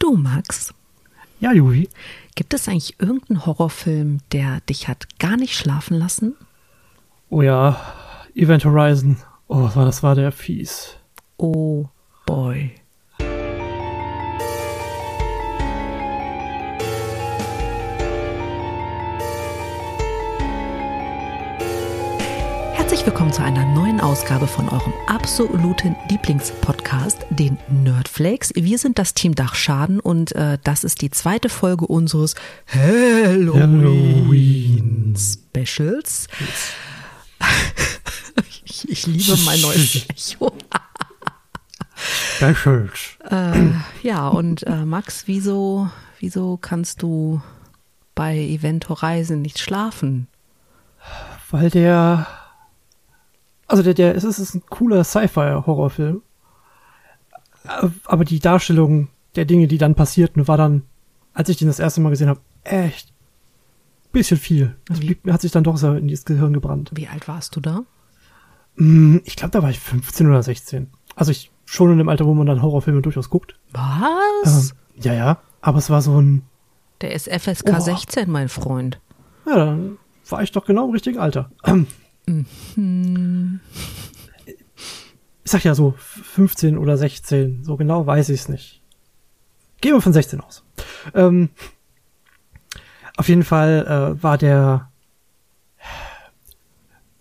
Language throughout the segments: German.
Du, Max, Ja, Juri. gibt es eigentlich irgendeinen Horrorfilm, der dich hat gar nicht schlafen lassen? Oh ja, Event Horizon. Oh, das war der fies. Oh boy. Willkommen zu einer neuen Ausgabe von eurem absoluten Lieblingspodcast, den Nerdflakes. Wir sind das Team Dachschaden und äh, das ist die zweite Folge unseres Halloween Specials. Ich, ich liebe mein neues Echo. Specials. Äh, ja, und äh, Max, wieso, wieso kannst du bei Event Horizon nicht schlafen? Weil der. Also der, der, es ist, ein cooler Sci-Fi-Horrorfilm. Aber die Darstellung der Dinge, die dann passierten, war dann, als ich den das erste Mal gesehen habe, echt bisschen viel. Das Wie? blieb, hat sich dann doch so in das Gehirn gebrannt. Wie alt warst du da? Mm, Ich glaube, da war ich 15 oder 16. Also ich schon in dem Alter, wo man dann Horrorfilme durchaus guckt. Was? Ähm, ja, ja. Aber es war so ein, Der ist FSK Oh. 16, mein Freund. ja, dann war ich doch genau im richtigen Alter. Ich sag ja so 15 oder 16, so genau weiß ich es nicht. Gehen wir von 16 aus. Ähm, auf jeden Fall äh, war der,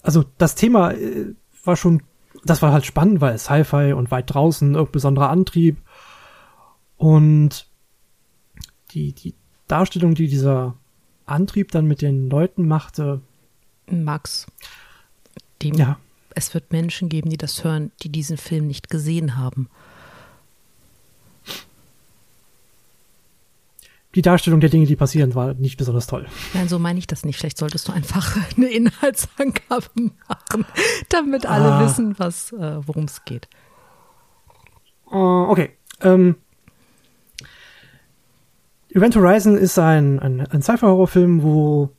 also das Thema äh, war schon, das war halt spannend, weil Sci-Fi und weit draußen, irgendein besonderer Antrieb und die, die Darstellung, die dieser Antrieb dann mit den Leuten machte, Max, die, ja, es wird Menschen geben, die das hören, die diesen Film nicht gesehen haben. die Darstellung der Dinge, die passieren, war nicht besonders toll. Nein, so meine ich das nicht. Vielleicht solltest du einfach eine Inhaltsangabe machen, damit alle Ah. wissen, was, äh, worum es geht. Äh, okay. Ähm, Event Horizon ist ein, ein, ein Sci-Fi-Horrorfilm, wo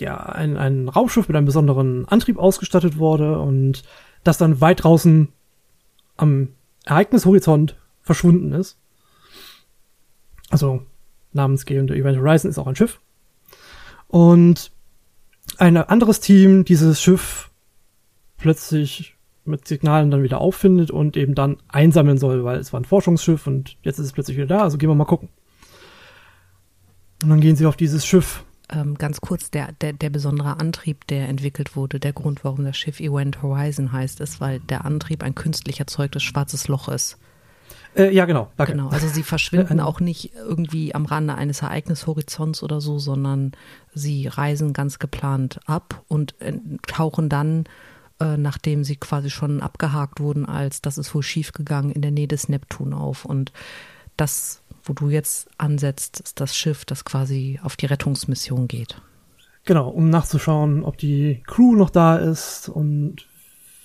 ja ein, ein Raumschiff mit einem besonderen Antrieb ausgestattet wurde und das dann weit draußen am Ereignishorizont verschwunden ist. Also namensgebende Event Horizon ist auch ein Schiff. Und ein anderes Team dieses Schiff plötzlich mit Signalen dann wieder auffindet und eben dann einsammeln soll, weil es war ein Forschungsschiff und jetzt ist es plötzlich wieder da, also gehen wir mal gucken. Und dann gehen sie auf dieses Schiff. Ähm, ganz kurz, der, der, der besondere Antrieb, der entwickelt wurde, der Grund, warum das Schiff Event Horizon heißt, ist, weil der Antrieb ein künstlich erzeugtes schwarzes Loch ist. Äh, ja, genau. Danke. Genau, also sie verschwinden Ja, auch nicht irgendwie am Rande eines Ereignishorizonts oder so, sondern sie reisen ganz geplant ab und äh, tauchen dann, äh, nachdem sie quasi schon abgehakt wurden, als das ist wohl schiefgegangen, in der Nähe des Neptun auf. Und das, wo du jetzt ansetzt, ist das Schiff, das quasi auf die Rettungsmission geht. Genau, um nachzuschauen, ob die Crew noch da ist und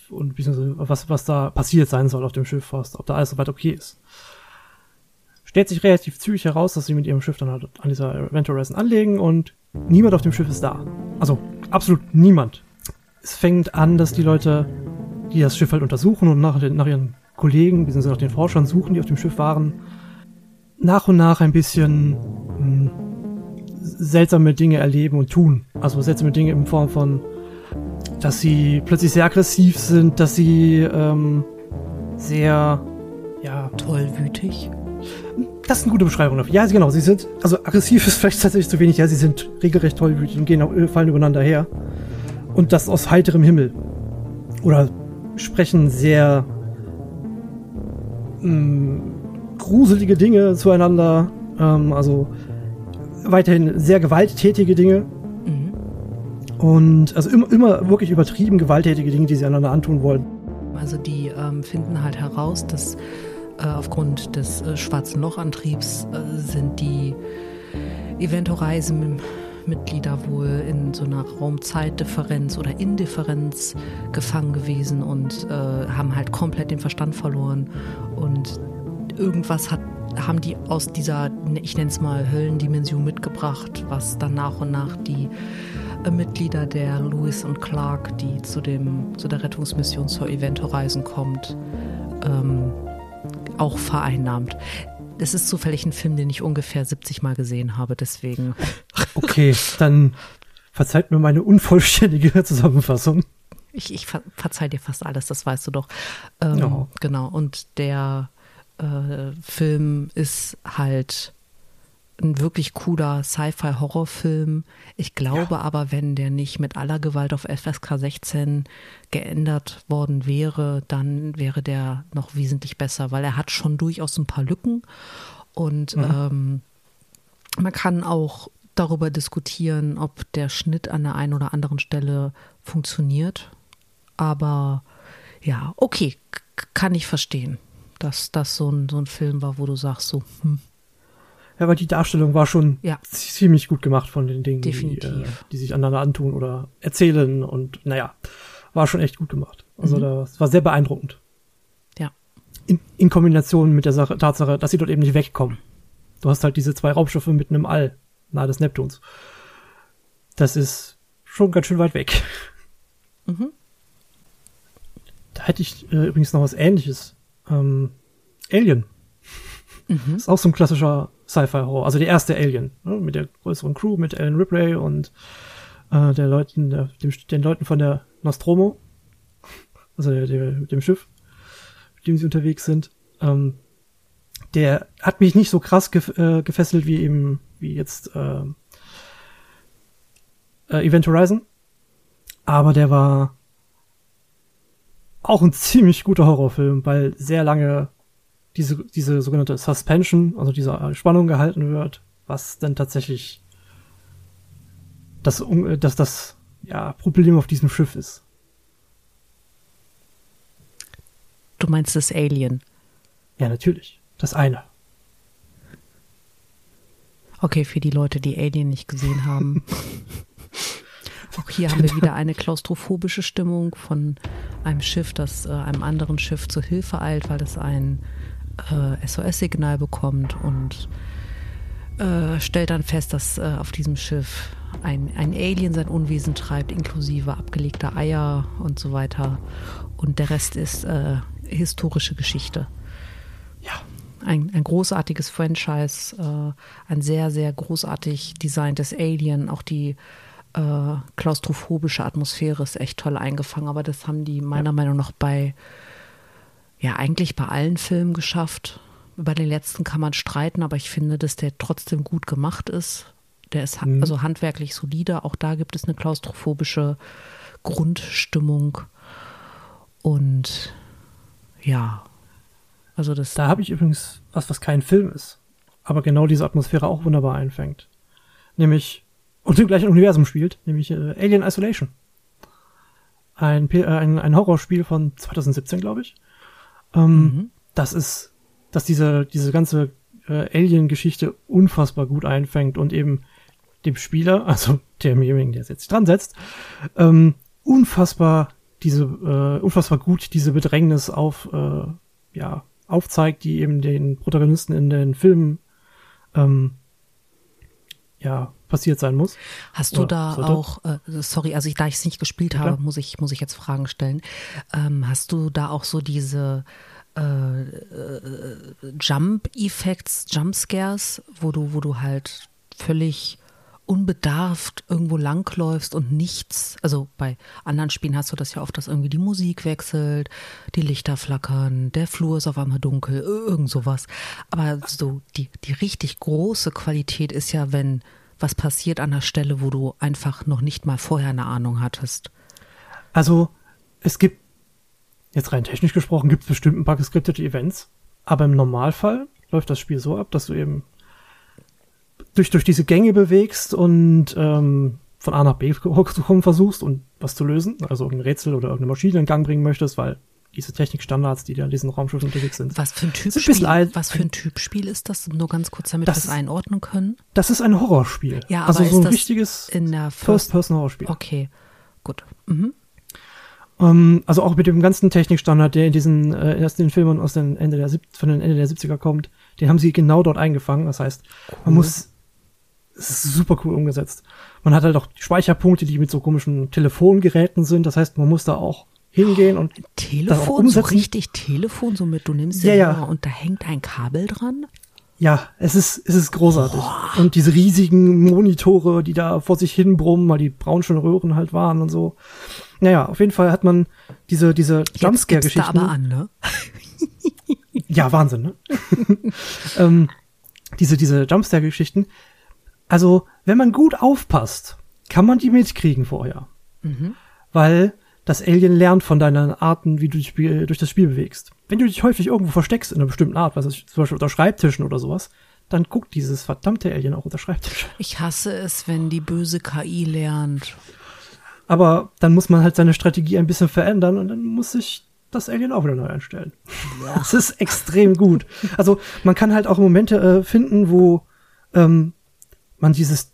und was was da passiert sein soll auf dem Schiff fast, ob da alles soweit okay ist. Stellt sich relativ zügig heraus, dass sie mit ihrem Schiff dann halt an dieser Horizon anlegen und niemand auf dem Schiff ist da. Also absolut niemand. Es fängt an, dass die Leute, die das Schiff halt untersuchen und nach, nach ihren Kollegen, beziehungsweise nach den Forschern suchen, die auf dem Schiff waren, nach und nach ein bisschen mh, seltsame Dinge erleben und tun. Also seltsame Dinge in Form von, dass sie plötzlich sehr aggressiv sind, dass sie ähm, sehr, ja, Tollwütig. das ist eine gute Beschreibung dafür. Ja, genau, sie sind, also aggressiv ist vielleicht tatsächlich zu wenig, ja, sie sind regelrecht tollwütig und gehen, au- äh, fallen übereinander her. Und das aus heiterem Himmel. Oder sprechen sehr mh, gruselige Dinge zueinander. Ähm, also weiterhin sehr gewalttätige Dinge. Mhm. Und also immer, immer wirklich übertrieben gewalttätige Dinge, die sie einander antun wollen. Also die ähm, finden halt heraus, dass äh, aufgrund des äh, schwarzen Lochantriebs äh, sind die Event Horizon Mitglieder wohl in so einer Raumzeitdifferenz oder Indifferenz gefangen gewesen und äh, haben halt komplett den Verstand verloren und irgendwas hat haben die aus dieser, ich nenne es mal Höllendimension mitgebracht, was dann nach und nach die äh, Mitglieder der Lewis und Clark, die zu, dem, zu der Rettungsmission zur Event Horizon kommt, ähm, auch vereinnahmt. das ist zufällig ein Film, den ich ungefähr 70 Mal gesehen habe, deswegen. Okay, dann verzeiht mir meine unvollständige Zusammenfassung. Ich, ich ver verzeih dir fast alles, das weißt du doch. Ähm, ja. Genau, und der äh, Film ist halt ein wirklich cooler Sci-Fi-Horrorfilm. Ich glaube ja. aber, wenn der nicht mit aller Gewalt auf FSK 16 geändert worden wäre, dann wäre der noch wesentlich besser, weil er hat schon durchaus ein paar Lücken und mhm. ähm, man kann auch darüber diskutieren, ob der Schnitt an der einen oder anderen Stelle funktioniert. Aber ja, okay, kann ich verstehen, dass das so ein, so ein Film war, wo du sagst so, hm. Ja, weil die Darstellung war schon ja. ziemlich gut gemacht von den Dingen, die, äh, die, sich aneinander antun oder erzählen und naja, war schon echt gut gemacht. Also mhm. das war sehr beeindruckend. Ja. In, in Kombination mit der Sache, Tatsache, dass sie dort eben nicht wegkommen. Du hast halt diese zwei Raumschiffe mitten im All, nahe des Neptuns. Das ist schon ganz schön weit weg. Mhm. Da hätte ich äh, übrigens noch was ähnliches. Ähm, Alien. Mhm. Ist auch so ein klassischer Sci-Fi-Horror. Also der erste Alien, ne? mit der größeren Crew, mit Alan Ripley und äh, der Leuten, der, dem, den Leuten von der Nostromo. Also der, der, dem Schiff, mit dem sie unterwegs sind. Ähm, der hat mich nicht so krass gef äh, gefesselt wie eben, wie jetzt äh, äh, Event Horizon. Aber der war auch ein ziemlich guter Horrorfilm, weil sehr lange diese, diese sogenannte Suspension, also diese Spannung gehalten wird, was denn tatsächlich das, das, das ja, Problem auf diesem Schiff ist. Du meinst das Alien? Ja, natürlich. Das eine. Okay, für die Leute, die Alien nicht gesehen haben. Auch hier haben wir wieder eine klaustrophobische Stimmung von einem Schiff, das äh, einem anderen Schiff zu Hilfe eilt, weil es ein äh, SOS-Signal bekommt und äh, stellt dann fest, dass äh, auf diesem Schiff ein, ein Alien sein Unwesen treibt, inklusive abgelegter Eier und so weiter. Und der Rest ist äh, historische Geschichte. Ja. Ein, ein großartiges Franchise, äh, ein sehr, sehr großartig designtes Alien, auch die äh, klaustrophobische Atmosphäre ist echt toll eingefangen, aber das haben die meiner ja. Meinung nach bei ja eigentlich bei allen Filmen geschafft. Über den letzten kann man streiten, aber ich finde, dass der trotzdem gut gemacht ist. Der ist mhm. also handwerklich solide. Auch da gibt es eine klaustrophobische Grundstimmung. Und ja, also das. Da habe ich übrigens was, was kein Film ist, aber genau diese Atmosphäre auch wunderbar einfängt. Nämlich, und im gleichen Universum spielt, nämlich äh, Alien Isolation. Ein, äh, ein, ein Horrorspiel von 2017, glaube ich. Ähm, mhm. Das ist, dass diese, diese ganze äh, Alien-Geschichte unfassbar gut einfängt und eben dem Spieler, also demjenigen, der jetzt dran setzt, ähm, unfassbar diese, äh, unfassbar gut diese Bedrängnis auf, äh, ja, aufzeigt, die eben den Protagonisten in den Filmen ähm, ja, passiert sein muss. Hast du da sollte. auch, äh, sorry, also ich, da ich es nicht gespielt ja, habe, muss ich, muss ich jetzt Fragen stellen. Ähm, hast du da auch so diese äh, äh, Jump-Effects, Jump-Scares, wo du, wo du halt völlig unbedarft irgendwo langläufst und nichts, also bei anderen Spielen hast du das ja oft, dass irgendwie die Musik wechselt, die Lichter flackern, der Flur ist auf einmal dunkel, irgend sowas. Aber so die, die richtig große Qualität ist ja, wenn was passiert an der Stelle, wo du einfach noch nicht mal vorher eine Ahnung hattest. Also es gibt, jetzt rein technisch gesprochen, gibt es bestimmt ein paar geskriptete Events, aber im Normalfall läuft das Spiel so ab, dass du eben durch, durch diese Gänge bewegst und ähm, von A nach B zu kommen versuchst und was zu lösen, also irgendein Rätsel oder irgendeine Maschine in Gang bringen möchtest, weil diese Technikstandards, die da in diesen Raumschiffen unterwegs sind. Was für ein Typ Spiel, was für ein Typ Spiel ist das? Nur ganz kurz, damit wir es einordnen können. Das ist ein Horrorspiel. Ja, aber also so ein richtiges First-Person-Horrorspiel. Okay, gut. Mhm. Um, ähm, also auch mit dem ganzen Technikstandard, der in diesen äh, erst den Filmen aus den Ende der von den Ende der 70er kommt, den haben sie genau dort eingefangen. Das heißt, cool. man muss es ist super cool umgesetzt. Man hat halt auch Speicherpunkte, die mit so komischen Telefongeräten sind. Das heißt, man muss da auch hingehen und Telefon, so richtig Telefon, so mit du nimmst ja, ja. und da hängt ein Kabel dran. Ja, es ist, es ist großartig. Boah. Und diese riesigen Monitore, die da vor sich hin brummen, weil die braunschen Röhren halt waren und so. Naja, auf jeden Fall hat man diese, diese Jumpscare-Geschichten. aber an, ne? ja, Wahnsinn, ne? ähm, diese, diese Jumpscare-Geschichten. Also, wenn man gut aufpasst, kann man die mitkriegen vorher. Mhm. Weil das Alien lernt von deinen Arten, wie du dich durch das Spiel bewegst. Wenn du dich häufig irgendwo versteckst in einer bestimmten Art, was ist zum Beispiel unter Schreibtischen oder sowas, dann guckt dieses verdammte Alien auch unter Schreibtisch. Ich hasse es, wenn die böse KI lernt. Aber dann muss man halt seine Strategie ein bisschen verändern und dann muss sich das Alien auch wieder neu einstellen. Ja. Das ist extrem gut. Also man kann halt auch Momente äh, finden, wo ähm, man dieses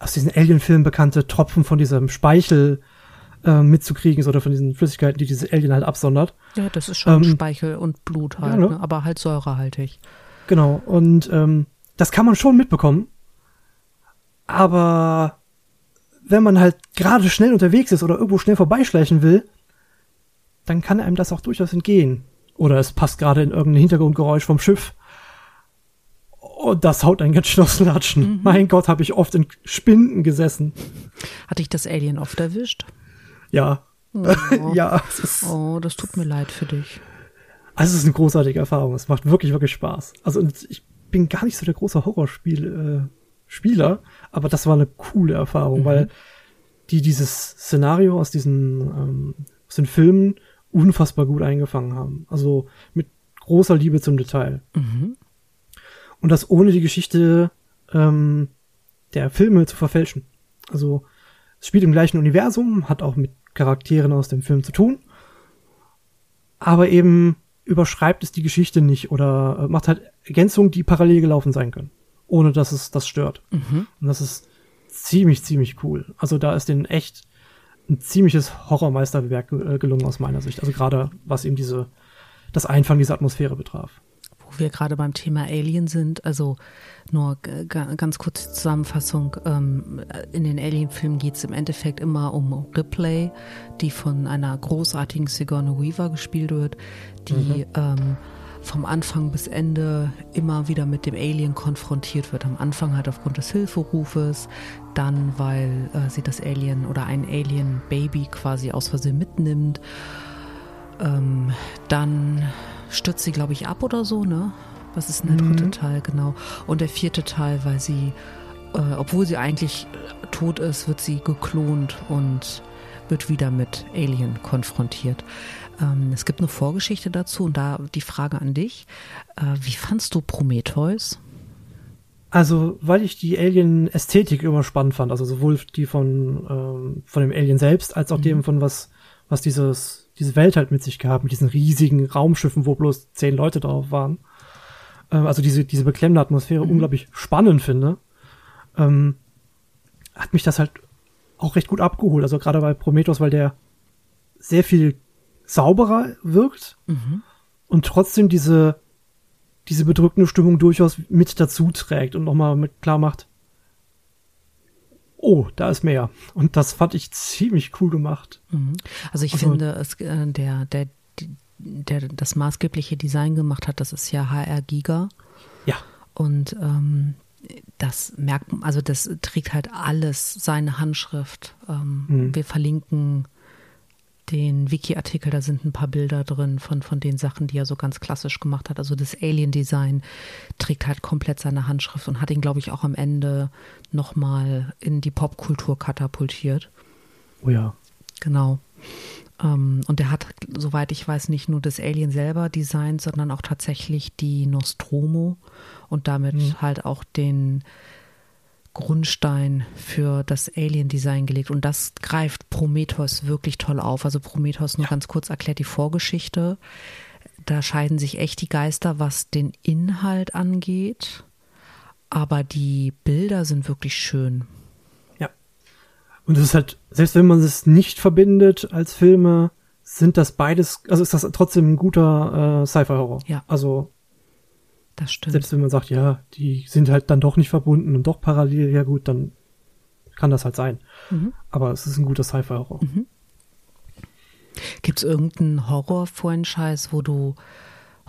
aus diesen Alien-Filmen bekannte Tropfen von diesem Speichel äh, mitzukriegen ist oder von diesen Flüssigkeiten, die dieses Alien halt absondert. Ja, das ist schon ähm, Speichel und Blut halt, ja, ne? Ne? aber halt säurehaltig. Genau, und ähm, das kann man schon mitbekommen. Aber wenn man halt gerade schnell unterwegs ist oder irgendwo schnell vorbeischleichen will, dann kann einem das auch durchaus entgehen. Oder es passt gerade in irgendein Hintergrundgeräusch vom Schiff. Und das haut einen ganz schön aus Latschen. Mhm. Mein Gott, habe ich oft in Spinden gesessen. Hat dich das Alien oft erwischt? Ja. Oh. ja. oh, das tut mir leid für dich. Also es ist eine großartige Erfahrung. Es macht wirklich, wirklich Spaß. Also ich bin gar nicht so der große Horrorspiel äh, Spieler, aber das war eine coole Erfahrung, mhm. weil die dieses Szenario aus diesen ähm, aus den Filmen unfassbar gut eingefangen haben. Also mit großer Liebe zum Detail. Mhm. Und das ohne die Geschichte ähm, der Filme zu verfälschen. Also es spielt im gleichen Universum, hat auch mit Charakteren aus dem Film zu tun, aber eben überschreibt es die Geschichte nicht oder äh, macht halt Ergänzungen, die parallel gelaufen sein können, ohne dass es das stört. Mhm. Und das ist ziemlich, ziemlich cool. Also da ist denen echt ein ziemliches Horrormeisterwerk äh, gelungen aus meiner Sicht. Also gerade was eben diese, das Einfangen dieser Atmosphäre betraf wo wir gerade beim Thema Alien sind, also nur ganz kurze Zusammenfassung. Ähm, in den Alien-Filmen geht es im Endeffekt immer um Ripley, die von einer großartigen Sigourney Weaver gespielt wird, die mhm. ähm, vom Anfang bis Ende immer wieder mit dem Alien konfrontiert wird. Am Anfang halt aufgrund des Hilferufes, dann weil äh, sie das Alien oder ein Alien-Baby quasi aus Versehen mitnimmt. Ähm, dann stürzt sie, glaube ich, ab oder so, ne? Was ist denn der dritte mhm. Teil, genau? Und der vierte Teil, weil sie, äh, obwohl sie eigentlich tot ist, wird sie geklont und wird wieder mit Alien konfrontiert. Ähm, es gibt eine Vorgeschichte dazu und da die Frage an dich. Äh, wie fandst du Prometheus? Also, weil ich die Alien-Ästhetik immer spannend fand, also sowohl die von, ähm, von dem Alien selbst, als auch mhm. dem von was, was dieses diese Welt halt mit sich gehabt, mit diesen riesigen Raumschiffen, wo bloß zehn Leute drauf waren. Ähm, also diese, diese beklemmende Atmosphäre mhm. unglaublich spannend finde, ähm, hat mich das halt auch recht gut abgeholt. Also gerade bei Prometheus, weil der sehr viel sauberer wirkt mhm. und trotzdem diese, diese bedrückende Stimmung durchaus mit dazu trägt und nochmal mit klar macht, oh, da ist mehr. Und das fand ich ziemlich cool gemacht. Mhm. Also ich also, finde, es, äh, der, der, der das maßgebliche Design gemacht hat, das ist ja HR Giga. Ja. Und ähm, das merkt, also das trägt halt alles seine Handschrift. Ähm, mhm. Wir verlinken den Wiki-Artikel, da sind ein paar Bilder drin von, von den Sachen, die er so ganz klassisch gemacht hat. Also das Alien-Design trägt halt komplett seine Handschrift und hat ihn, glaube ich, auch am Ende nochmal in die Popkultur katapultiert. Oh ja. Genau. Ähm, und er hat, soweit ich weiß, nicht nur das Alien selber designt, sondern auch tatsächlich die Nostromo und damit mhm. halt auch den Grundstein für das Alien-Design gelegt. Und das greift Prometheus wirklich toll auf. Also Prometheus nur ja. ganz kurz erklärt die Vorgeschichte. Da scheiden sich echt die Geister, was den Inhalt angeht. Aber die Bilder sind wirklich schön. Ja. Und es ist halt, selbst wenn man es nicht verbindet als Filme, sind das beides, also ist das trotzdem ein guter äh, Sci-Fi-Horror. Ja. Also das stimmt. Selbst wenn man sagt, ja, die sind halt dann doch nicht verbunden und doch parallel, ja gut, dann kann das halt sein. Mhm. Aber es ist ein guter Sci-Fi-Horror. Mhm. Gibt es irgendeinen Horror-Franchise, wo du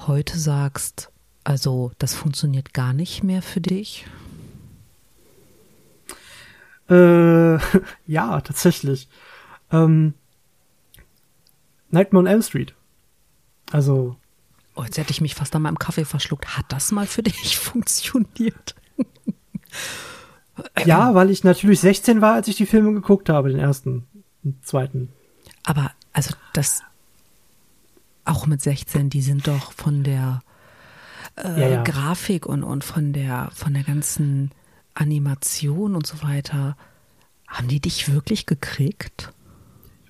heute sagst, Also, das funktioniert gar nicht mehr für dich? Äh, ja, tatsächlich. Ähm, Nightmare on Elm Street. Also. Oh, jetzt hätte ich mich fast an meinem Kaffee verschluckt. Hat das mal für dich funktioniert? ja, weil ich natürlich 16 war, als ich die Filme geguckt habe, den ersten und zweiten. Aber, also, das, auch mit 16, die sind doch von der äh, ja, ja. Grafik und, und von der, von der ganzen Animation und so weiter. Haben die dich wirklich gekriegt?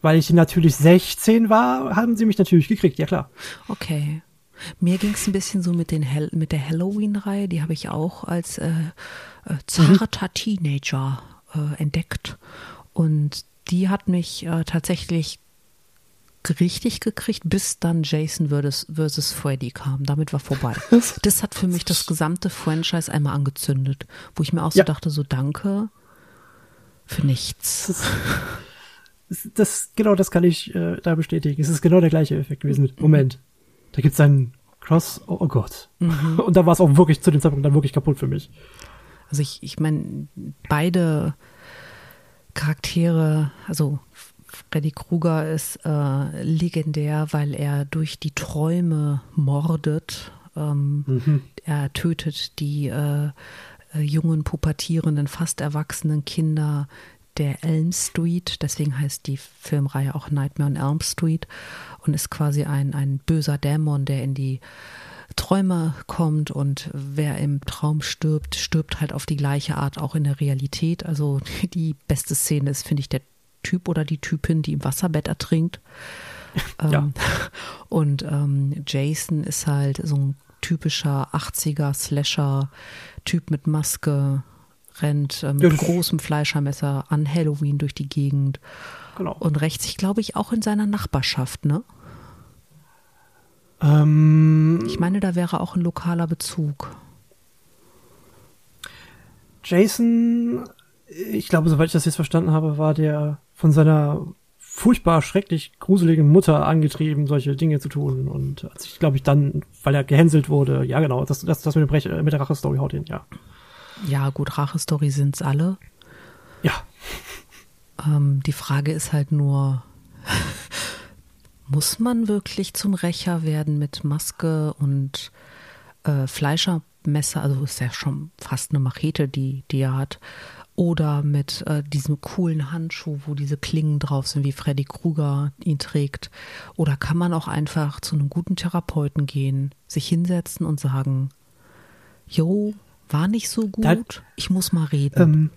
Weil ich natürlich 16 war, haben sie mich natürlich gekriegt, ja klar. Okay. Mir ging es ein bisschen so mit, den Hel mit der Halloween-Reihe, die habe ich auch als äh, äh, zarter mhm. Teenager äh, entdeckt. Und die hat mich äh, tatsächlich richtig gekriegt, bis dann Jason versus, versus Freddy kam. Damit war vorbei. Das hat für mich das gesamte Franchise einmal angezündet, wo ich mir auch so ja. dachte, so danke für nichts. Das, das, genau das kann ich äh, da bestätigen. Es ist genau der gleiche Effekt gewesen Moment, da gibt's einen Cross, oh, oh Gott. Mhm. Und da war es auch wirklich zu dem Zeitpunkt dann wirklich kaputt für mich. Also ich, ich meine, beide Charaktere, also Freddy Krueger ist äh, legendär, weil er durch die Träume mordet. Ähm, mhm. Er tötet die äh, äh, jungen, pubertierenden, fast erwachsenen Kinder der Elm Street. Deswegen heißt die Filmreihe auch Nightmare on Elm Street und ist quasi ein, ein böser Dämon, der in die Träume kommt und wer im Traum stirbt, stirbt halt auf die gleiche Art auch in der Realität. Also die beste Szene ist, finde ich, der Typ oder die Typin, die im Wasserbett ertrinkt. Ja. Ähm, und ähm, Jason ist halt so ein typischer 80er Slasher-Typ mit Maske, rennt äh, mit ja, großem Fleischermesser an Halloween durch die Gegend. Genau. Und rächt sich, glaube ich, auch in seiner Nachbarschaft, ne? Ähm, ich meine, da wäre auch ein lokaler Bezug. Jason, ich glaube, soweit ich das jetzt verstanden habe, war der von seiner furchtbar schrecklich gruseligen Mutter angetrieben, solche Dinge zu tun. Und als ich, glaube ich, dann, weil er gehänselt wurde, ja genau, das, das, das mit, dem Brech, äh, mit der Rache-Story haut hin, ja. Ja, gut, Rache-Story sind's alle. Ja. Ähm, die Frage ist halt nur, muss man wirklich zum Rächer werden mit Maske und äh, Fleischermesser? Also ist ja schon fast eine Machete, die, die er hat oder mit äh, diesem coolen Handschuh, wo diese Klingen drauf sind, wie Freddy Krueger ihn trägt. Oder kann man auch einfach zu einem guten Therapeuten gehen, sich hinsetzen und sagen, Jo, war nicht so gut, da, ich muss mal reden. Ähm,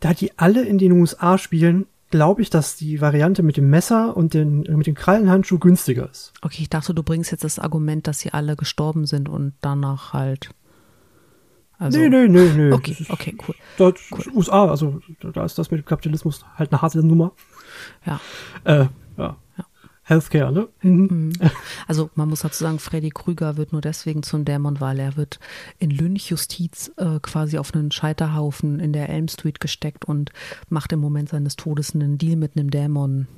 da die alle in den USA spielen, glaube ich, dass die Variante mit dem Messer und den, äh, mit dem Krallenhandschuh günstiger ist. Okay, ich dachte, du bringst jetzt das Argument, dass sie alle gestorben sind und danach halt also, nee, nee, nee, nee. Okay, okay, cool. Dort cool. USA, also da ist das mit dem Kapitalismus halt eine harte Nummer. Ja. Äh, ja. ja. Healthcare, ne? Mhm. mhm. Also man muss dazu sagen, Freddy Krüger wird nur deswegen zum Dämon, weil er wird in Lynchjustiz äh, quasi auf einen Scheiterhaufen in der Elm Street gesteckt und macht im Moment seines Todes einen Deal mit einem Dämon.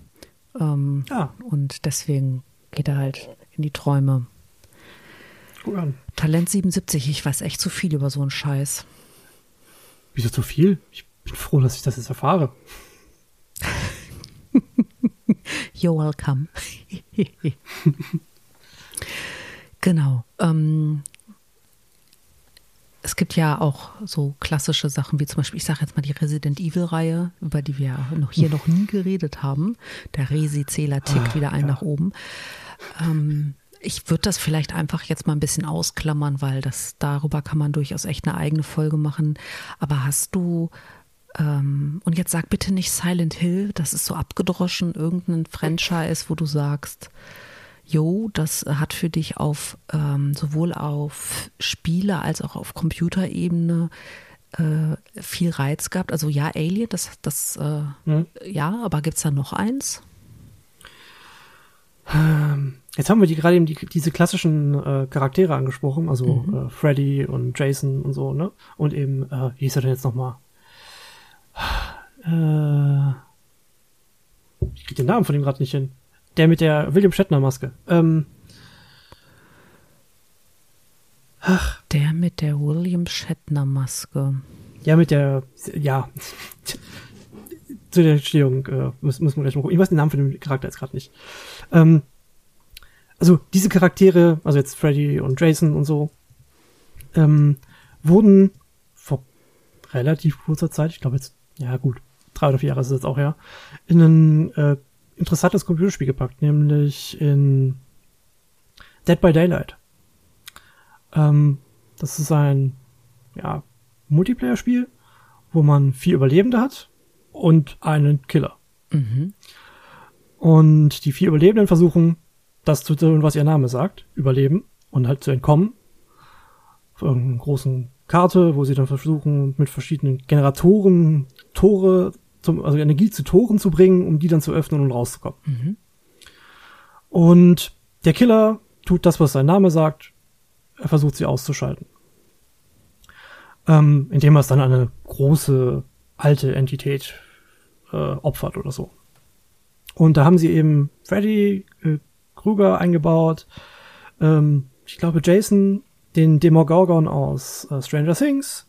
Ähm, ja. Und deswegen geht er halt in die Träume. Guck an. Talent 77, ich weiß echt zu viel über so einen Scheiß. Wieso zu viel? Ich bin froh, dass ich das jetzt erfahre. You're welcome. genau. Ähm, es gibt ja auch so klassische Sachen wie zum Beispiel, ich sage jetzt mal die Resident Evil-Reihe, über die wir noch hier noch nie geredet haben. Der Resi-Zähler tickt ah, wieder ein ja. nach oben. Ähm, ich würde das vielleicht einfach jetzt mal ein bisschen ausklammern, weil das darüber kann man durchaus echt eine eigene Folge machen. Aber hast du ähm, und jetzt sag bitte nicht Silent Hill, das ist so abgedroschen, irgendein Franchise, wo du sagst, jo, das hat für dich auf ähm, sowohl auf Spiele als auch auf Computerebene äh, viel Reiz gehabt. Also ja, Alien, das, das äh, mhm. ja, aber gibt es da noch eins? Ähm, Jetzt haben wir die gerade eben die, diese klassischen äh, Charaktere angesprochen, also mhm. äh, Freddy und Jason und so, ne? Und eben, äh, wie hieß er denn jetzt nochmal? Äh, ich krieg den Namen von ihm gerade nicht hin. Der mit der William Shatner Maske. Ähm, Ach. Der mit der William Shatner Maske. Ja, mit der, ja. Zu der Entstehung äh, müssen, müssen wir gleich mal gucken. Ich weiß den Namen von dem Charakter jetzt gerade nicht. Ähm, also diese Charaktere, also jetzt Freddy und Jason und so, ähm, wurden vor relativ kurzer Zeit, ich glaube jetzt, ja gut, drei oder vier Jahre ist es jetzt auch her, in ein äh, interessantes Computerspiel gepackt, nämlich in Dead by Daylight. Ähm, das ist ein ja, Multiplayer-Spiel, wo man vier Überlebende hat und einen Killer. Mhm. Und die vier Überlebenden versuchen, das zu tun, was ihr Name sagt, überleben und halt zu entkommen. Auf irgendeiner großen Karte, wo sie dann versuchen, mit verschiedenen Generatoren Tore, zum, also Energie zu Toren zu bringen, um die dann zu öffnen und rauszukommen. Mhm. Und der Killer tut das, was sein Name sagt. Er versucht sie auszuschalten. Ähm, indem er es dann eine große alte Entität äh, opfert oder so. Und da haben sie eben Freddy äh, Krueger eingebaut, ähm, ich glaube Jason, den Demogorgon aus äh, Stranger Things,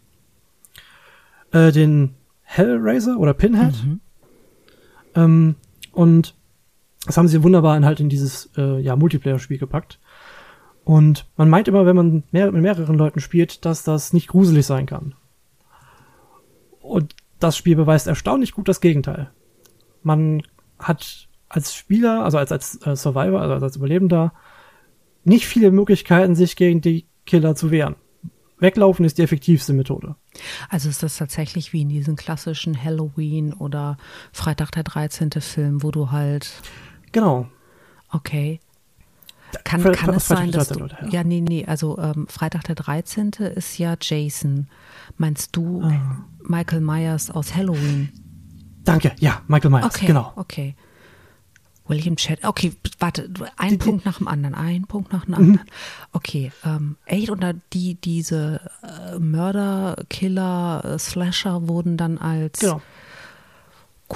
äh, den Hellraiser oder Pinhead. Mhm. Ähm, und das haben sie wunderbar in halt in dieses äh, ja, Multiplayer-Spiel gepackt. Und man meint immer, wenn man mehr, mit mehreren Leuten spielt, dass das nicht gruselig sein kann. Und das Spiel beweist erstaunlich gut das Gegenteil. Man hat als Spieler, also als, als äh, Survivor, also als Überlebender, nicht viele Möglichkeiten, sich gegen die Killer zu wehren. Weglaufen ist die effektivste Methode. Also ist das tatsächlich wie in diesen klassischen Halloween oder Freitag der 13. Film, wo du halt. Genau. Okay. Kann, Fre kann es sein, dass du, ja, nee, nee, also ähm, Freitag der 13. ist ja Jason. Meinst du ah. Michael Myers aus Halloween? Danke, ja, Michael Myers, okay, genau. Okay, William Chat. Okay, warte, ein die, Punkt nach dem anderen, ein Punkt nach dem anderen. Mhm. Okay, ähm, echt oder die diese äh, Mörder, Killer, äh, Slasher wurden dann als genau.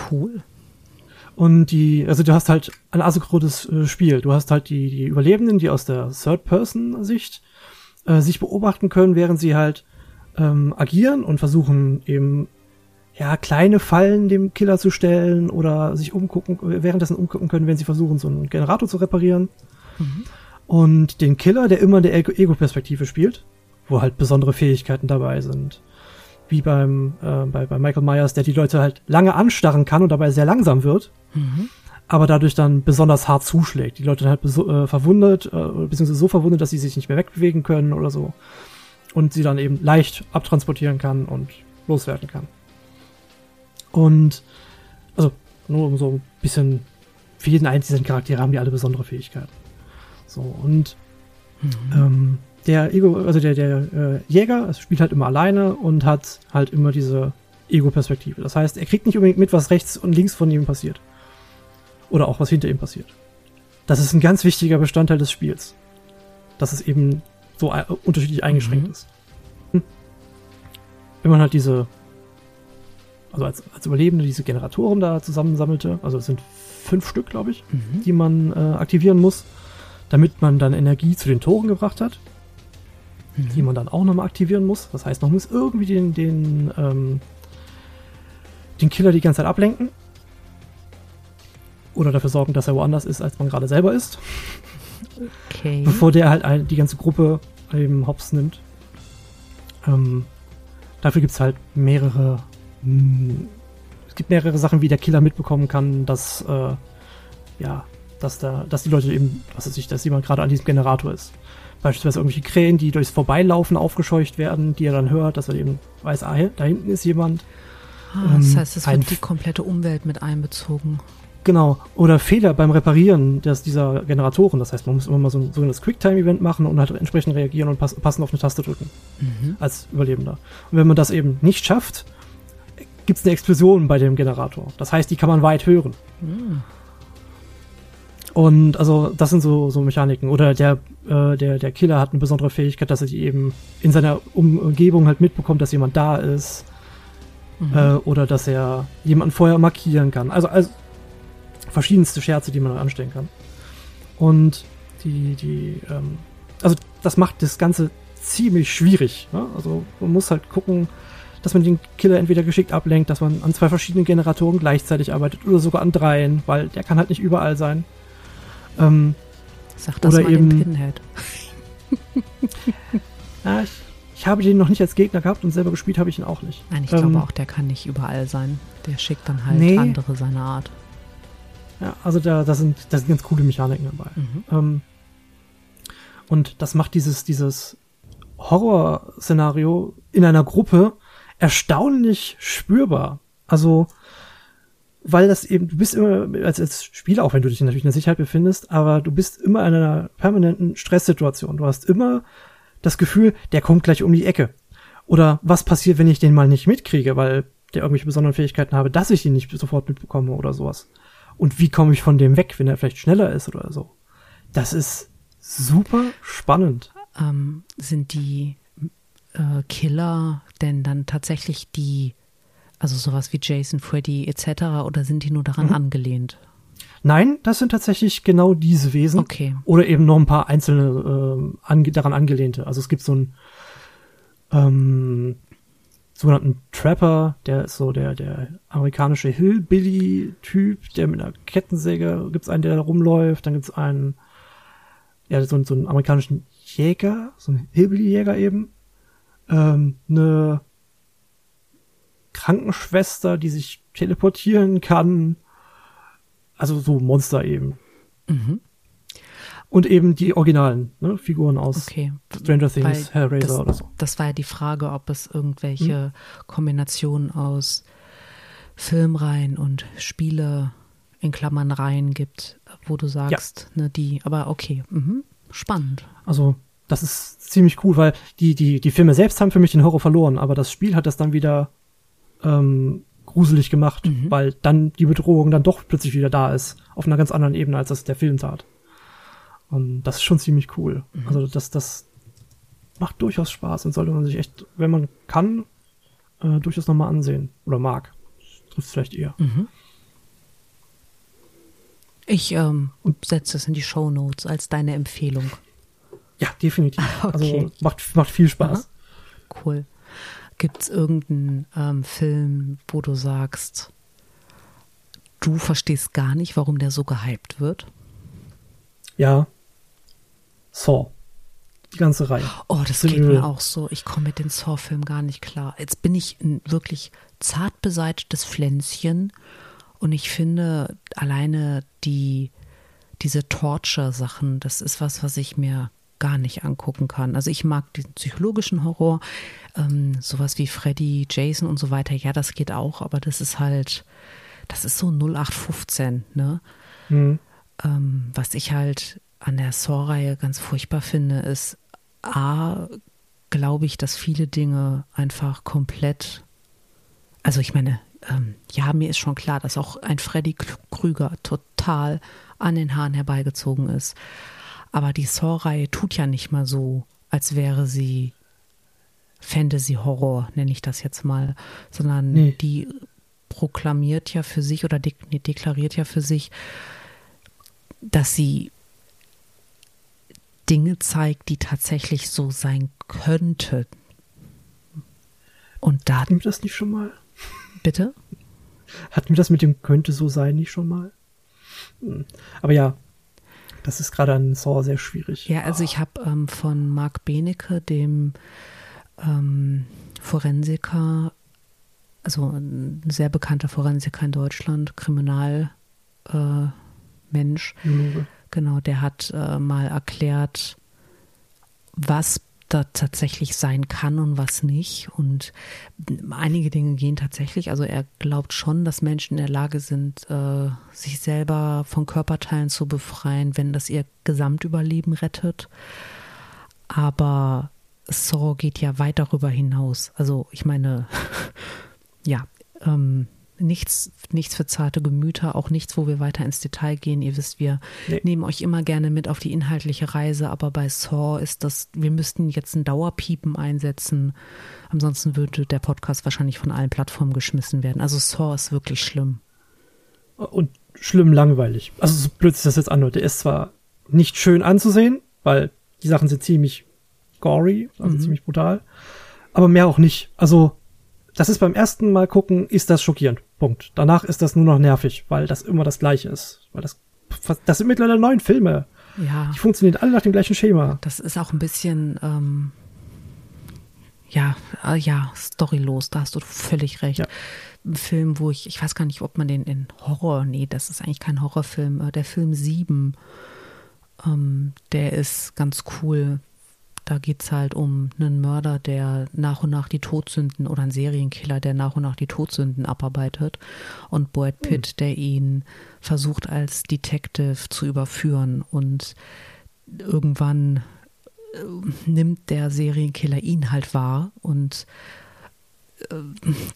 cool. Und die, also du hast halt ein asynchrones äh, Spiel. Du hast halt die, die Überlebenden, die aus der Third-Person-Sicht äh, sich beobachten können, während sie halt ähm, agieren und versuchen eben ja, kleine Fallen dem Killer zu stellen oder sich umgucken, währenddessen umgucken können, wenn sie versuchen, so einen Generator zu reparieren. Mhm. Und den Killer, der immer in der Ego-Perspektive spielt, wo halt besondere Fähigkeiten dabei sind. Wie beim, äh, bei, bei Michael Myers, der die Leute halt lange anstarren kann und dabei sehr langsam wird. Mhm. Aber dadurch dann besonders hart zuschlägt. Die Leute dann halt äh, verwundet, äh, beziehungsweise so verwundet, dass sie sich nicht mehr wegbewegen können oder so. Und sie dann eben leicht abtransportieren kann und loswerden kann. Und also nur um so ein bisschen für jeden einzelnen Charakter haben die alle besondere Fähigkeiten. So, und mhm. ähm, der Ego, also der, der äh, Jäger spielt halt immer alleine und hat halt immer diese Ego-Perspektive. Das heißt, er kriegt nicht unbedingt mit, was rechts und links von ihm passiert. Oder auch was hinter ihm passiert. Das ist ein ganz wichtiger Bestandteil des Spiels. Dass es eben so äh, unterschiedlich eingeschränkt mhm. ist. Hm. Wenn man halt diese also als, als Überlebende diese Generatoren da zusammensammelte. Also es sind fünf Stück, glaube ich, mhm. die man äh, aktivieren muss, damit man dann Energie zu den Toren gebracht hat, mhm. die man dann auch nochmal aktivieren muss. Das heißt, man muss irgendwie den, den, ähm, den Killer die ganze Zeit ablenken. Oder dafür sorgen, dass er woanders ist, als man gerade selber ist. Okay. Bevor der halt die ganze Gruppe eben hops nimmt. Ähm, dafür gibt es halt mehrere es gibt mehrere Sachen, wie der Killer mitbekommen kann, dass, äh, ja, dass da, dass die Leute eben, was weiß ich, dass jemand gerade an diesem Generator ist. Beispielsweise irgendwelche Krähen, die durchs Vorbeilaufen aufgescheucht werden, die er dann hört, dass er eben weiß, ah, da hinten ist jemand. Ah, das ähm, heißt, es wird die komplette Umwelt mit einbezogen. Genau. Oder Fehler beim Reparieren des, dieser Generatoren. Das heißt, man muss immer mal so ein sogenanntes Quicktime-Event machen und halt entsprechend reagieren und pass, passend auf eine Taste drücken. Mhm. Als Überlebender. Und wenn man das eben nicht schafft, gibt es eine Explosion bei dem Generator. Das heißt, die kann man weit hören. Mhm. Und also das sind so, so Mechaniken. Oder der, äh, der, der Killer hat eine besondere Fähigkeit, dass er die eben in seiner Umgebung halt mitbekommt, dass jemand da ist. Mhm. Äh, oder dass er jemanden vorher markieren kann. Also, also verschiedenste Scherze, die man anstellen kann. Und die, die, ähm, also das macht das Ganze ziemlich schwierig. Ne? Also man muss halt gucken, dass man den Killer entweder geschickt ablenkt, dass man an zwei verschiedenen Generatoren gleichzeitig arbeitet oder sogar an dreien, weil der kann halt nicht überall sein. Ähm, Sag das oder mal eben, Pinhead. ja, ich, ich, habe den noch nicht als Gegner gehabt und selber gespielt habe ich ihn auch nicht. Nein, ich ähm, glaube auch, der kann nicht überall sein. Der schickt dann halt nee. andere seiner Art. Ja, also da, da, sind, da sind ganz coole Mechaniken dabei. Mhm. Ähm, und das macht dieses, dieses Horrorszenario in einer Gruppe erstaunlich spürbar. Also, weil das eben, du bist immer als, als Spieler, auch wenn du dich natürlich in der Sicherheit befindest, aber du bist immer in einer permanenten Stresssituation. Du hast immer das Gefühl, der kommt gleich um die Ecke. Oder was passiert, wenn ich den mal nicht mitkriege, weil der irgendwelche besonderen Fähigkeiten habe, dass ich ihn nicht sofort mitbekomme oder sowas. Und wie komme ich von dem weg, wenn er vielleicht schneller ist oder so. Das ist super spannend. Ähm, sind die äh, Killer denn dann tatsächlich die, also sowas wie Jason, Freddy etc. oder sind die nur daran mhm. angelehnt? Nein, das sind tatsächlich genau diese Wesen. Okay. Oder eben noch ein paar einzelne äh, ange daran angelehnte. Also es gibt so einen ähm, sogenannten Trapper, der ist so der, der amerikanische Hillbilly-Typ, der mit einer Kettensäge, gibt's einen, der da rumläuft, dann gibt's einen, ja, so, so einen amerikanischen Jäger, so einen Hillbilly-Jäger eben, ähm, eine Krankenschwester, die sich teleportieren kann. Also so Monster eben. Mhm. Und eben die originalen ne, Figuren aus okay. Stranger Things, Weil Hellraiser das, oder so. Das war ja die Frage, ob es irgendwelche hm? Kombinationen aus Filmreihen und Spiele in Klammern Reihen gibt, wo du sagst, ja. ne, die, aber okay, mhm. spannend. Also das ist ziemlich cool, weil die, die, die Filme selbst haben für mich den Horror verloren, aber das Spiel hat das dann wieder ähm, gruselig gemacht, mhm. weil dann die Bedrohung dann doch plötzlich wieder da ist, auf einer ganz anderen Ebene, als das der Film tat. Und das ist schon ziemlich cool. Mhm. Also das, das macht durchaus Spaß und sollte man sich echt, wenn man kann, äh, durchaus nochmal ansehen. Oder mag. Trifft vielleicht eher. Mhm. Ich ähm, setze es in die Show Notes als deine Empfehlung. Ja, definitiv. Okay. Also macht, macht viel Spaß. Aha. Cool. Gibt es irgendeinen ähm, Film, wo du sagst, du verstehst gar nicht, warum der so gehypt wird? Ja. Saw. Die ganze Reihe. Oh, das geht mir auch so. Ich komme mit den Saw-Filmen gar nicht klar. Jetzt bin ich ein wirklich zart beseitetes Pflänzchen und ich finde alleine die, diese Torture-Sachen, das ist was, was ich mir gar nicht angucken kann. Also ich mag diesen psychologischen Horror, ähm, sowas wie Freddy, Jason und so weiter. Ja, das geht auch, aber das ist halt, das ist so 0815, ne? Mhm. Ähm, was ich halt an der Saw-Reihe ganz furchtbar finde, ist A, glaube ich, dass viele Dinge einfach komplett, also ich meine, ähm, ja, mir ist schon klar, dass auch ein Freddy Krüger total an den Haaren herbeigezogen ist. Aber die Saw-Reihe tut ja nicht mal so, als wäre sie Fantasy-Horror, nenne ich das jetzt mal, sondern nee. die proklamiert ja für sich oder de deklariert ja für sich, dass sie Dinge zeigt, die tatsächlich so sein könnten. Und da. Hatten wir das nicht schon mal? Bitte? Hatten wir das mit dem könnte so sein nicht schon mal? Hm. Aber ja, das ist gerade an Saw sehr schwierig. Ja, also ich habe ähm, von Marc Benecke, dem ähm, Forensiker, also ein sehr bekannter Forensiker in Deutschland, Kriminalmensch, äh, genau, der hat äh, mal erklärt, was da tatsächlich sein kann und was nicht. Und einige Dinge gehen tatsächlich. Also er glaubt schon, dass Menschen in der Lage sind, äh, sich selber von Körperteilen zu befreien, wenn das ihr Gesamtüberleben rettet. Aber Saw geht ja weit darüber hinaus. Also ich meine, ja, ähm, nichts, nichts für zarte Gemüter, auch nichts, wo wir weiter ins Detail gehen. Ihr wisst, wir nee. nehmen euch immer gerne mit auf die inhaltliche Reise, aber bei Saw ist das, wir müssten jetzt ein Dauerpiepen einsetzen. Ansonsten würde der Podcast wahrscheinlich von allen Plattformen geschmissen werden. Also Saw ist wirklich schlimm. Und schlimm langweilig. Also so blöd sich das jetzt anhört. Der ist zwar nicht schön anzusehen, weil die Sachen sind ziemlich gory, also mhm. ziemlich brutal. Aber mehr auch nicht. Also, das ist beim ersten Mal gucken, ist das schockierend. Punkt. Danach ist das nur noch nervig, weil das immer das Gleiche ist. Weil das, das sind mittlerweile neun Filme. Ja. Die funktionieren alle nach dem gleichen Schema. Das ist auch ein bisschen, ähm, ja, äh, ja, storylos, da hast du völlig recht. Ja. Ein Film, wo ich, ich weiß gar nicht, ob man den in Horror, nee, das ist eigentlich kein Horrorfilm, äh, der Film 7, ähm, der ist ganz cool. Da geht es halt um einen Mörder, der nach und nach die Todsünden oder einen Serienkiller, der nach und nach die Todsünden abarbeitet. Und Boyd Pitt, hm. der ihn versucht als Detective zu überführen. Und irgendwann äh, nimmt der Serienkiller ihn halt wahr und äh,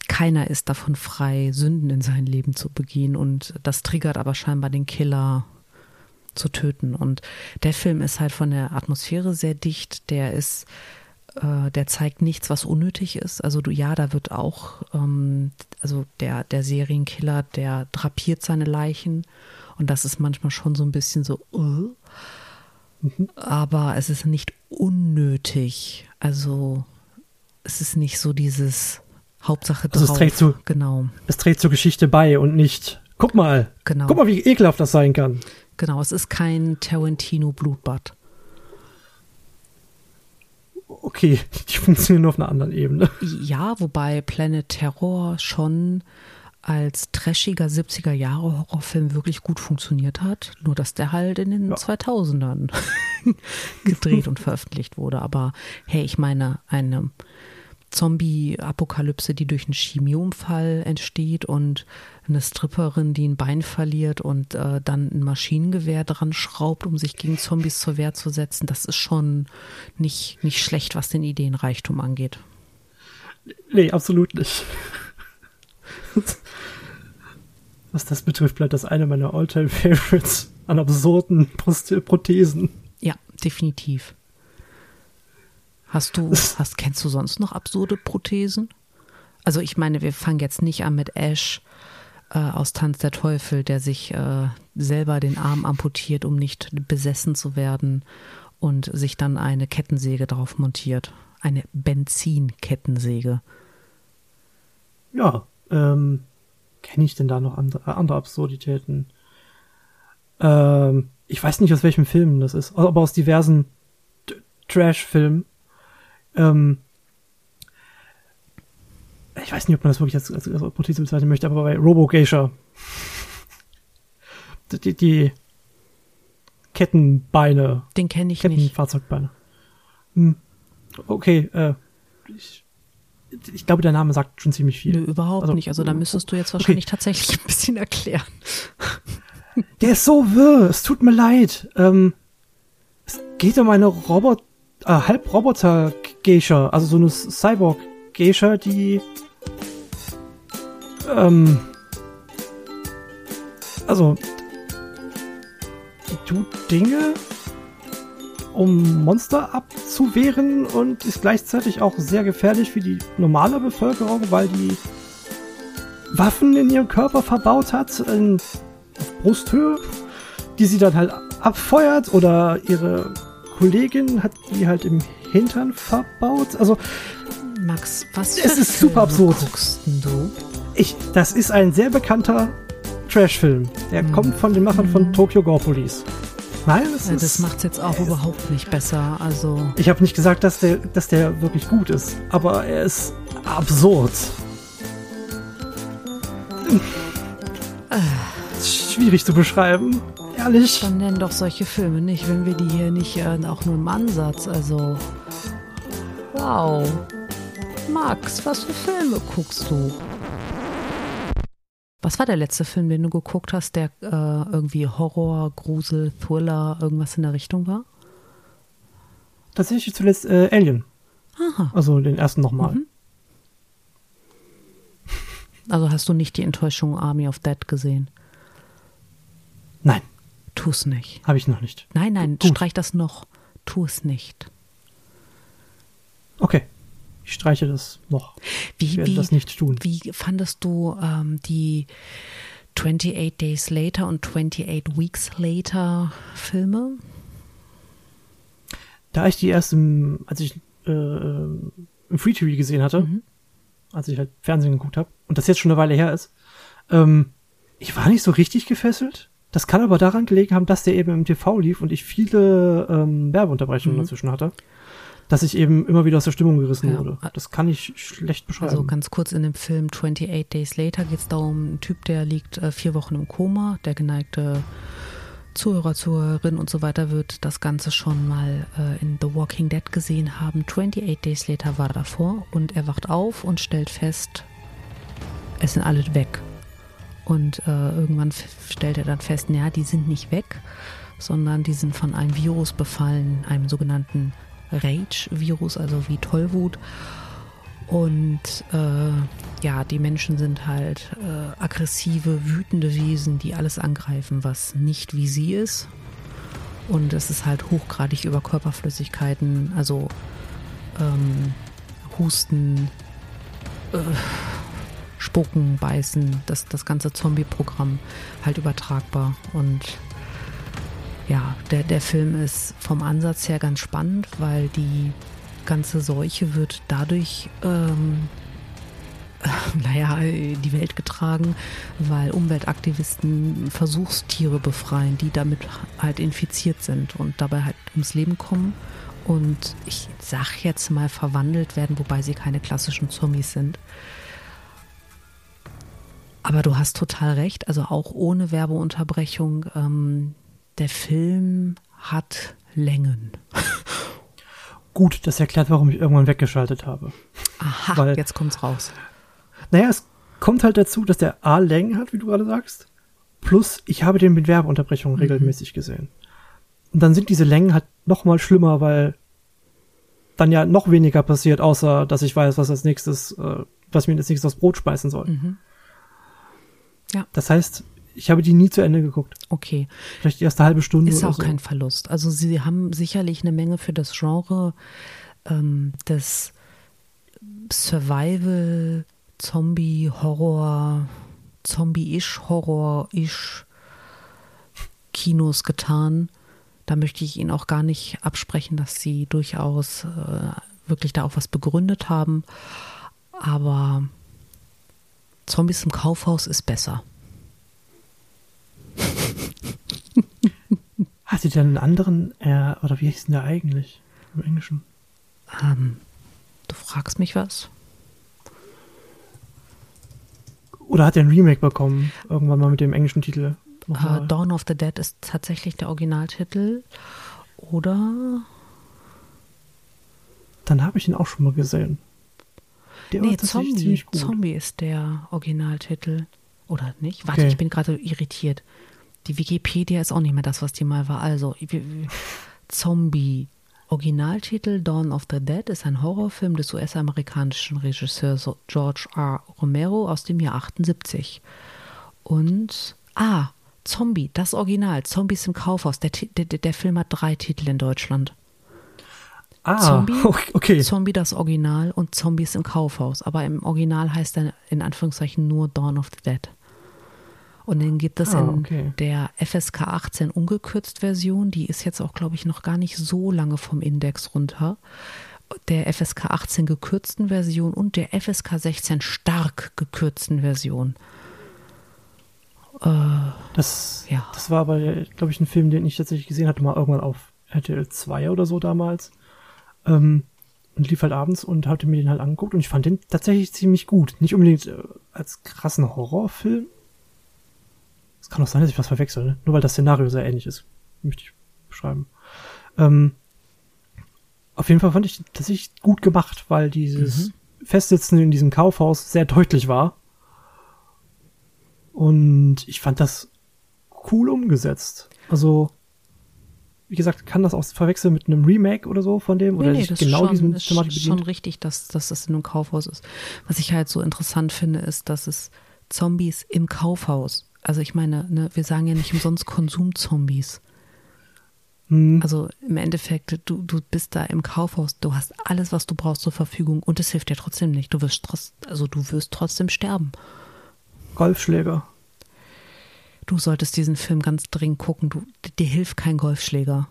keiner ist davon frei, Sünden in sein Leben zu begehen. Und das triggert aber scheinbar den Killer zu töten. Und der Film ist halt von der Atmosphäre sehr dicht. Der ist, äh, der zeigt nichts, was unnötig ist. Also du, ja, da wird auch, ähm, also der, der Serienkiller, der drapiert seine Leichen. Und das ist manchmal schon so ein bisschen so, uh. mhm. aber es ist nicht unnötig. Also es ist nicht so dieses Hauptsache drauf. Also es trägt zu, genau. Es trägt zur Geschichte bei und nicht, guck mal, genau. guck mal, wie ekelhaft das sein kann. Genau, es ist kein Tarantino-Blutbad. Okay, die funktionieren nur auf einer anderen Ebene. Ja, wobei Planet Terror schon als trashiger 70er Jahre Horrorfilm wirklich gut funktioniert hat. Nur, dass der halt in den ja. 2000ern gedreht und veröffentlicht wurde. Aber hey, ich meine, eine Zombie-Apokalypse, die durch einen Chemieunfall entsteht und eine Stripperin, die ein Bein verliert und äh, dann ein Maschinengewehr dran schraubt, um sich gegen Zombies zur Wehr zu setzen, das ist schon nicht, nicht schlecht, was den Ideenreichtum angeht. Nee, absolut nicht. was das betrifft, bleibt das eine meiner All-Time-Favorites an absurden Prothesen. Ja, definitiv. Hast du, hast, kennst du sonst noch absurde Prothesen? Also ich meine, wir fangen jetzt nicht an mit Ash äh, aus Tanz der Teufel, der sich äh, selber den Arm amputiert, um nicht besessen zu werden und sich dann eine Kettensäge drauf montiert. Eine Benzinkettensäge. Ja, ähm, kenne ich denn da noch andere, andere Absurditäten? Ähm, ich weiß nicht, aus welchem Film das ist, aber aus diversen Trash-Filmen ähm, ich weiß nicht, ob man das wirklich als, als, als Prothese bezeichnen möchte, aber bei Robo Geisha die, die Kettenbeine. Den kenne ich nicht. Kettenfahrzeugbeine. Hm. Okay, äh, ich, ich glaube, der Name sagt schon ziemlich viel. Nö, überhaupt also, nicht. Also da müsstest du jetzt wahrscheinlich okay. tatsächlich ein bisschen erklären. Der ist so wirr. Es tut mir leid. Ähm, es geht um eine Robot äh, Halbroboter-Geisha, also so eine Cyborg-Geisha, die ähm, also die tut Dinge, um Monster abzuwehren und ist gleichzeitig auch sehr gefährlich für die normale Bevölkerung, weil die Waffen in ihrem Körper verbaut hat, in, Brusthöhe, die sie dann halt abfeuert oder ihre Kollegin hat die halt im Hintern verbaut. Also Max, was es ist super absurd. guckst du? Ich, das ist ein sehr bekannter Trash-Film. Der hm. kommt von den Machern von mhm. Tokyo Gore Police. Nein, es ja, ist. Das macht es jetzt auch überhaupt nicht besser. Also. Ich habe nicht gesagt, dass der, dass der wirklich gut ist, aber er ist absurd. Äh. Schwierig zu beschreiben ehrlich. Dann nennen doch solche Filme nicht, wenn wir die hier nicht äh, auch nur im Ansatz. Also, wow. Max, was für Filme guckst du? Was war der letzte Film, den du geguckt hast, der äh, irgendwie Horror, Grusel, Thriller, irgendwas in der Richtung war? Tatsächlich zuletzt äh, Alien. Aha. Also den ersten nochmal. Mhm. Also hast du nicht die Enttäuschung Army of Dead gesehen? Nein. Tu es nicht. Habe ich noch nicht. Nein, nein, Gut. streich das noch. Tu es nicht. Okay. Ich streiche das noch. Wie, ich werde wie, das nicht tun. Wie fandest du ähm, die 28 Days Later und 28 Weeks Later Filme? Da ich die erst im, als ich äh, im Free TV gesehen hatte, mhm. als ich halt Fernsehen geguckt habe, und das jetzt schon eine Weile her ist, ähm, ich war nicht so richtig gefesselt. Das kann aber daran gelegen haben, dass der eben im TV lief und ich viele ähm, Werbeunterbrechungen mhm. dazwischen hatte dass ich eben immer wieder aus der Stimmung gerissen ja. wurde. Das kann ich schlecht beschreiben. Also ganz kurz in dem Film 28 Days Later geht es darum, einen Typ, der liegt äh, vier Wochen im Koma, der geneigte Zuhörer, Zuhörerin und so weiter wird das Ganze schon mal äh, in The Walking Dead gesehen haben. 28 Days Later war davor und er wacht auf und stellt fest, es sind alle weg. Und äh, irgendwann stellt er dann fest, naja, die sind nicht weg, sondern die sind von einem Virus befallen, einem sogenannten Rage-Virus, also wie Tollwut. Und äh, ja, die Menschen sind halt äh, aggressive, wütende Wesen, die alles angreifen, was nicht wie sie ist. Und es ist halt hochgradig über Körperflüssigkeiten, also ähm, Husten, äh, Spucken, Beißen, das, das ganze Zombie-Programm halt übertragbar. Und ja, der, der Film ist vom Ansatz her ganz spannend, weil die ganze Seuche wird dadurch, ähm, naja, die Welt getragen, weil Umweltaktivisten Versuchstiere befreien, die damit halt infiziert sind und dabei halt ums Leben kommen und ich sag jetzt mal verwandelt werden, wobei sie keine klassischen Zombies sind. Aber du hast total recht, also auch ohne Werbeunterbrechung. Ähm, der Film hat Längen. Gut, das erklärt, warum ich irgendwann weggeschaltet habe. Aha, Weil, jetzt kommt's raus. Naja, es kommt halt dazu, dass der A Längen hat, wie du gerade sagst. Plus, ich habe den mit Werbeunterbrechungen mhm. regelmäßig gesehen. Und dann sind diese Längen halt noch mal schlimmer, weil dann ja noch weniger passiert, außer dass ich weiß, was als nächstes, äh, was mir als nächstes aufs Brot speisen soll. Mhm. Ja. Das heißt, ich habe die nie zu Ende geguckt. Okay. Vielleicht die erste halbe Stunde. Ist auch so. kein Verlust. Also sie haben sicherlich eine Menge für das Genre ähm, des Survival, Zombie, Horror, Zombie-ish, Horror-ish Kinos getan. Da möchte ich Ihnen auch gar nicht absprechen, dass Sie durchaus äh, wirklich da auch was begründet haben. Aber Zombies im Kaufhaus ist besser. Hat sie denn einen anderen, äh, oder wie hieß denn der eigentlich im Englischen? Ähm, du fragst mich was? Oder hat er ein Remake bekommen, irgendwann mal mit dem englischen Titel? Uh, Dawn of the Dead ist tatsächlich der Originaltitel. Oder? Dann habe ich ihn auch schon mal gesehen. Der nee, Zombie. Zombie ist der Originaltitel. Oder nicht? Warte, okay. ich bin gerade irritiert. Die Wikipedia ist auch nicht mehr das, was die mal war. Also, Zombie. Originaltitel Dawn of the Dead ist ein Horrorfilm des US-amerikanischen Regisseurs George R. Romero aus dem Jahr 78. Und, ah, Zombie, das Original, Zombies im Kaufhaus. Der, der, der Film hat drei Titel in Deutschland. Ah, Zombie, okay. Zombie das Original und Zombies im Kaufhaus. Aber im Original heißt er in Anführungszeichen nur Dawn of the Dead. Und dann gibt es ah, okay. in der FSK 18 ungekürzt Version, die ist jetzt auch, glaube ich, noch gar nicht so lange vom Index runter. Der FSK 18 gekürzten Version und der FSK 16 stark gekürzten Version. Äh, das, ja. das war aber, glaube ich, ein Film, den ich tatsächlich gesehen hatte, mal irgendwann auf RTL 2 oder so damals. Ähm, und lief halt abends und hatte mir den halt angeguckt und ich fand den tatsächlich ziemlich gut. Nicht unbedingt äh, als krassen Horrorfilm, es kann auch sein, dass ich was verwechsel, ne? nur weil das Szenario sehr ähnlich ist, möchte ich beschreiben. Ähm, auf jeden Fall fand ich das tatsächlich gut gemacht, weil dieses mhm. Festsitzen in diesem Kaufhaus sehr deutlich war. Und ich fand das cool umgesetzt. Also, wie gesagt, kann das auch verwechseln mit einem Remake oder so von dem? Oder nee, das genau schon, diesem ist Thematik bedient? schon richtig, dass, dass das in einem Kaufhaus ist. Was ich halt so interessant finde, ist, dass es Zombies im Kaufhaus also ich meine, ne, wir sagen ja nicht umsonst Konsumzombies. Hm. Also im Endeffekt, du, du bist da im Kaufhaus, du hast alles, was du brauchst zur Verfügung und es hilft dir trotzdem nicht. Du wirst also du wirst trotzdem sterben. Golfschläger. Du solltest diesen Film ganz dringend gucken. Du, dir hilft kein Golfschläger.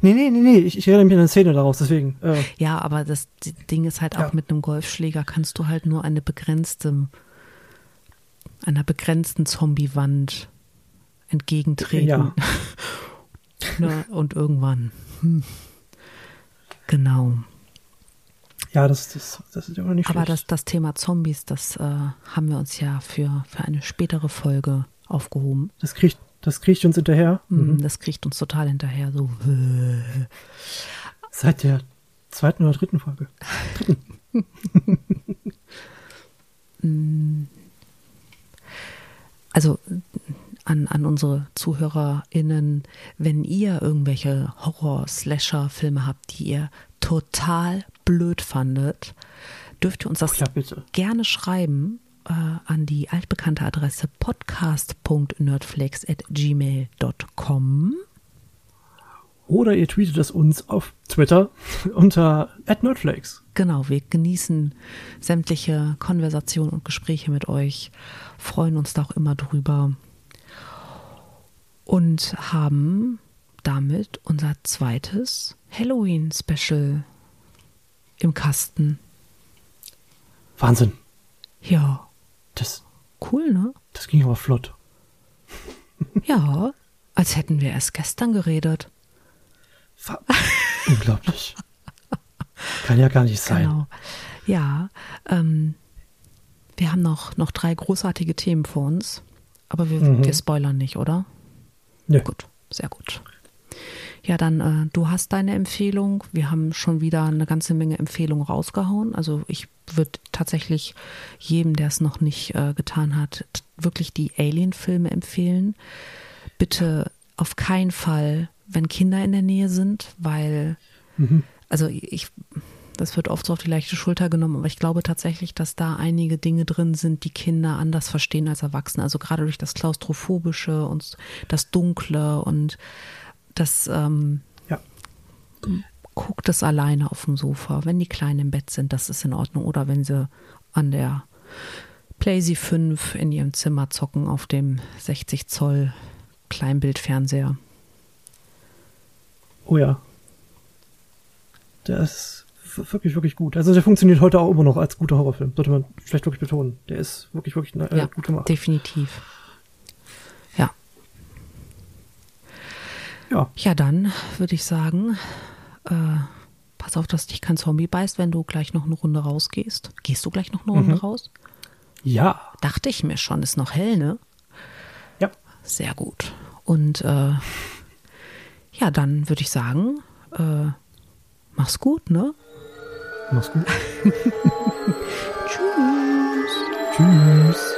Nee, nee, nee, nee, ich, ich erinnere mich an eine Szene daraus, deswegen. Äh, Ja, aber das Ding ist halt auch Ja. mit einem Golfschläger kannst du halt nur eine begrenzte, einer begrenzten Zombiewand entgegentreten. Ja. ne, und irgendwann. Hm. Genau. ja, das, das, das ist immer nicht Aber schlecht. das, das Thema Zombies, das äh, haben wir uns ja für, für eine spätere Folge aufgehoben. das kriegt, das kriegt uns hinterher. Mhm. Das kriegt uns total hinterher. So. Seit der zweiten oder dritten Folge. Also an, an unsere ZuhörerInnen, wenn ihr irgendwelche Horror-Slasher-Filme habt, die ihr total blöd fandet, dürft ihr uns das Ja, gerne schreiben äh, an die altbekannte Adresse podcast.nerdflakes.gmail.com. Oder ihr tweetet es uns auf Twitter unter @nerdflakes. Genau, wir genießen sämtliche Konversationen und Gespräche mit euch, freuen uns da auch immer drüber und haben damit unser zweites Halloween-Special im Kasten. Wahnsinn. Ja, Das, cool, ne? das ging aber flott. Ja, als hätten wir erst gestern geredet. Wa- Unglaublich. Kann ja gar nicht sein. Genau. Ja, ähm, wir haben noch, noch drei großartige Themen vor uns, aber wir, Mhm. wir spoilern nicht, oder? Nö. Gut, sehr gut. Ja, dann, äh, du hast deine Empfehlung. Wir haben schon wieder eine ganze Menge Empfehlungen rausgehauen. Also ich würde tatsächlich jedem, der es noch nicht äh, getan hat, wirklich die Alien-Filme empfehlen. Bitte auf keinen Fall, wenn Kinder in der Nähe sind, weil, also ich, das wird oft so auf die leichte Schulter genommen, aber ich glaube tatsächlich, dass da einige Dinge drin sind, die Kinder anders verstehen als Erwachsene. Also gerade durch das Klaustrophobische und das Dunkle und das ähm, Ja. guckt es alleine auf dem Sofa. Wenn die Kleinen im Bett sind, das ist in Ordnung. Oder wenn sie an der PlayStation 5 in ihrem Zimmer zocken auf dem 60 Zoll Kleinbildfernseher. Oh ja. Der ist wirklich, wirklich gut. Also der funktioniert heute auch immer noch als guter Horrorfilm. Sollte man vielleicht wirklich betonen. Der ist wirklich, wirklich äh, ja, gut gemacht. definitiv. Ja. Ja, dann würde ich sagen, äh, pass auf, dass dich kein Zombie beißt, wenn du gleich noch eine Runde rausgehst. Gehst du gleich noch eine Runde raus? Ja. Dachte ich mir schon, ist noch hell, ne? Ja. Sehr gut. Und äh, ja, dann würde ich sagen, äh, mach's gut, ne? Mach's gut. Tschüss. Tschüss.